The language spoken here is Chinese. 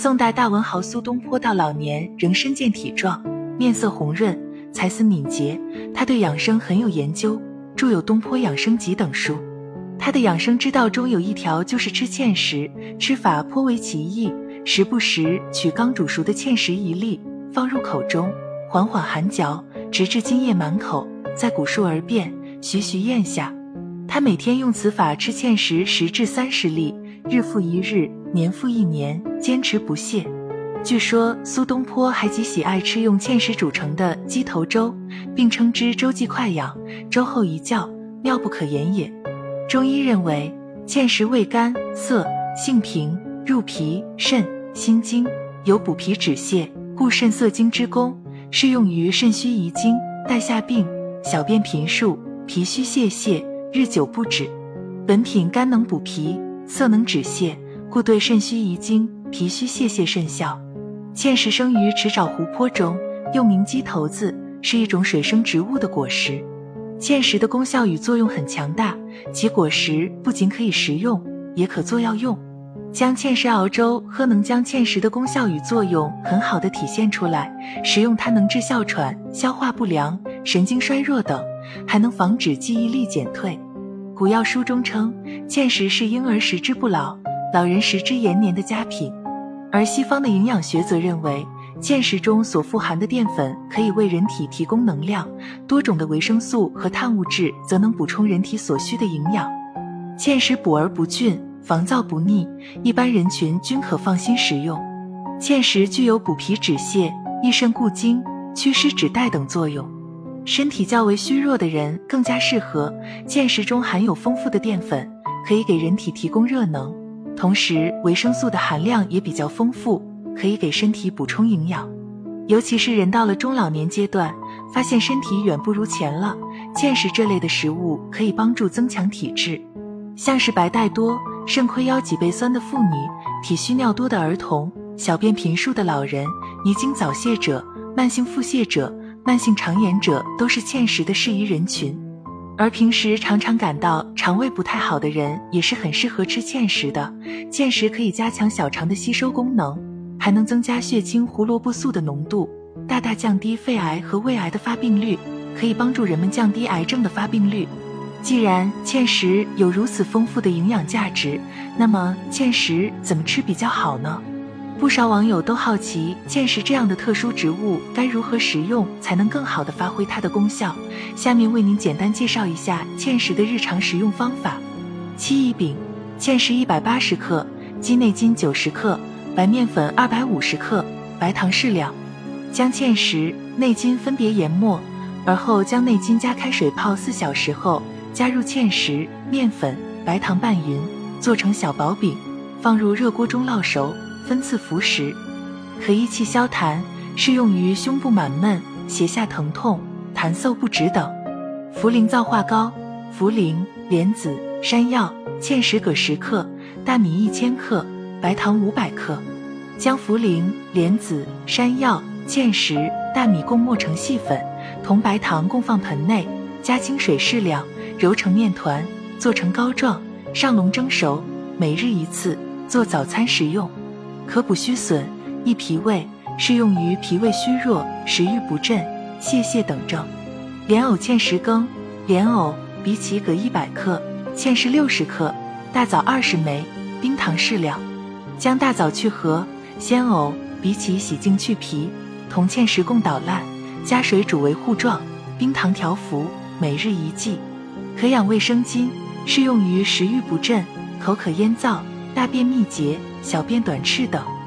宋代大文豪苏东坡到老年仍身健体壮，面色红润，才思敏捷。他对养生很有研究，著有《东坡养生集》等书。他的养生之道中有一条就是吃芡实，吃法颇为奇异。时不时取刚煮熟的芡实一粒，放入口中，缓缓含嚼，直至津液满口，再鼓漱而变，徐徐咽下。他每天用此法吃芡实十至三十粒，日复一日，年复一年，坚持不懈。据说苏东坡还极喜爱吃用芡实煮成的鸡头粥，并称之粥既快养，粥后一觉，妙不可言也。中医认为，芡实味甘涩，性平，入脾、肾、心经，有补脾止泻、固肾涩精之功，适用于肾虚遗精、带下病、小便频数、脾虚泄泻。日久不止，本品甘能补脾，涩能止泻，故对肾虚遗精、脾虚泄泻甚效。芡实生于池沼湖泊中，又名鸡头子，是一种水生植物的果实。芡实的功效与作用很强大，其果实不仅可以食用，也可做药用。将芡实熬粥喝，能将芡实的功效与作用很好的体现出来。食用它能治哮喘、消化不良、神经衰弱等。还能防止记忆力减退。古药书中称，芡实是婴儿食之不老，老人食之延年的佳品。而西方的营养学则认为，芡实中所富含的淀粉可以为人体提供能量，多种的维生素和碳物质则能补充人体所需的营养。芡实补而不峻，防燥不腻，一般人群均可放心食用。芡实具有补脾止泻、益肾固精、祛湿止带等作用。身体较为虚弱的人更加适合。芡实中含有丰富的淀粉，可以给人体提供热能，同时维生素的含量也比较丰富，可以给身体补充营养。尤其是人到了中老年阶段，发现身体远不如前了，芡实这类的食物可以帮助增强体质。像是白带多、肾亏腰脊背酸的妇女、体虚尿多的儿童、小便频数的老人、遗精早泄者、慢性腹泻者。慢性肠炎者都是芡实的适宜人群，而平时常常感到肠胃不太好的人也是很适合吃芡实的。芡实可以加强小肠的吸收功能，还能增加血清胡萝卜素的浓度，大大降低肺癌和胃癌的发病率，可以帮助人们降低癌症的发病率。既然芡实有如此丰富的营养价值，那么芡实怎么吃比较好呢？不少网友都好奇芡实这样的特殊植物该如何食用才能更好的发挥它的功效。下面为您简单介绍一下芡实的日常食用方法。七宜饼：芡实一百八十克，鸡内金九十克，白面粉二百五十克，白糖适量。将芡实、内金分别研磨，而后将内金加开水泡四小时后，加入芡实、面粉、白糖拌匀，做成小薄饼，放入热锅中烙熟。分次服食，可益气消痰，适用于胸部满闷、胁下疼痛、痰嗽不止等。茯苓皂化膏：茯苓、莲子、山药、芡实各十克，大米一千克，白糖五百克。将茯苓、莲子、山药、芡实、大米共磨成细粉，同白糖共放盆内，加清水适量，揉成面团，做成膏状，上笼蒸熟。每日一次，做早餐食用。可补虚损、益脾胃，适用于脾胃虚弱、食欲不振、泄泻等症。莲藕芡实羹：莲藕、荸荠各一百克，芡实六十克，大枣二十枚，冰糖适量。将大枣去核，鲜藕、荸荠洗净去皮，同芡实共捣烂，加水煮为糊状，冰糖调服，每日一剂。可养胃生津，适用于食欲不振、口渴咽燥。大便秘结、小便短赤等。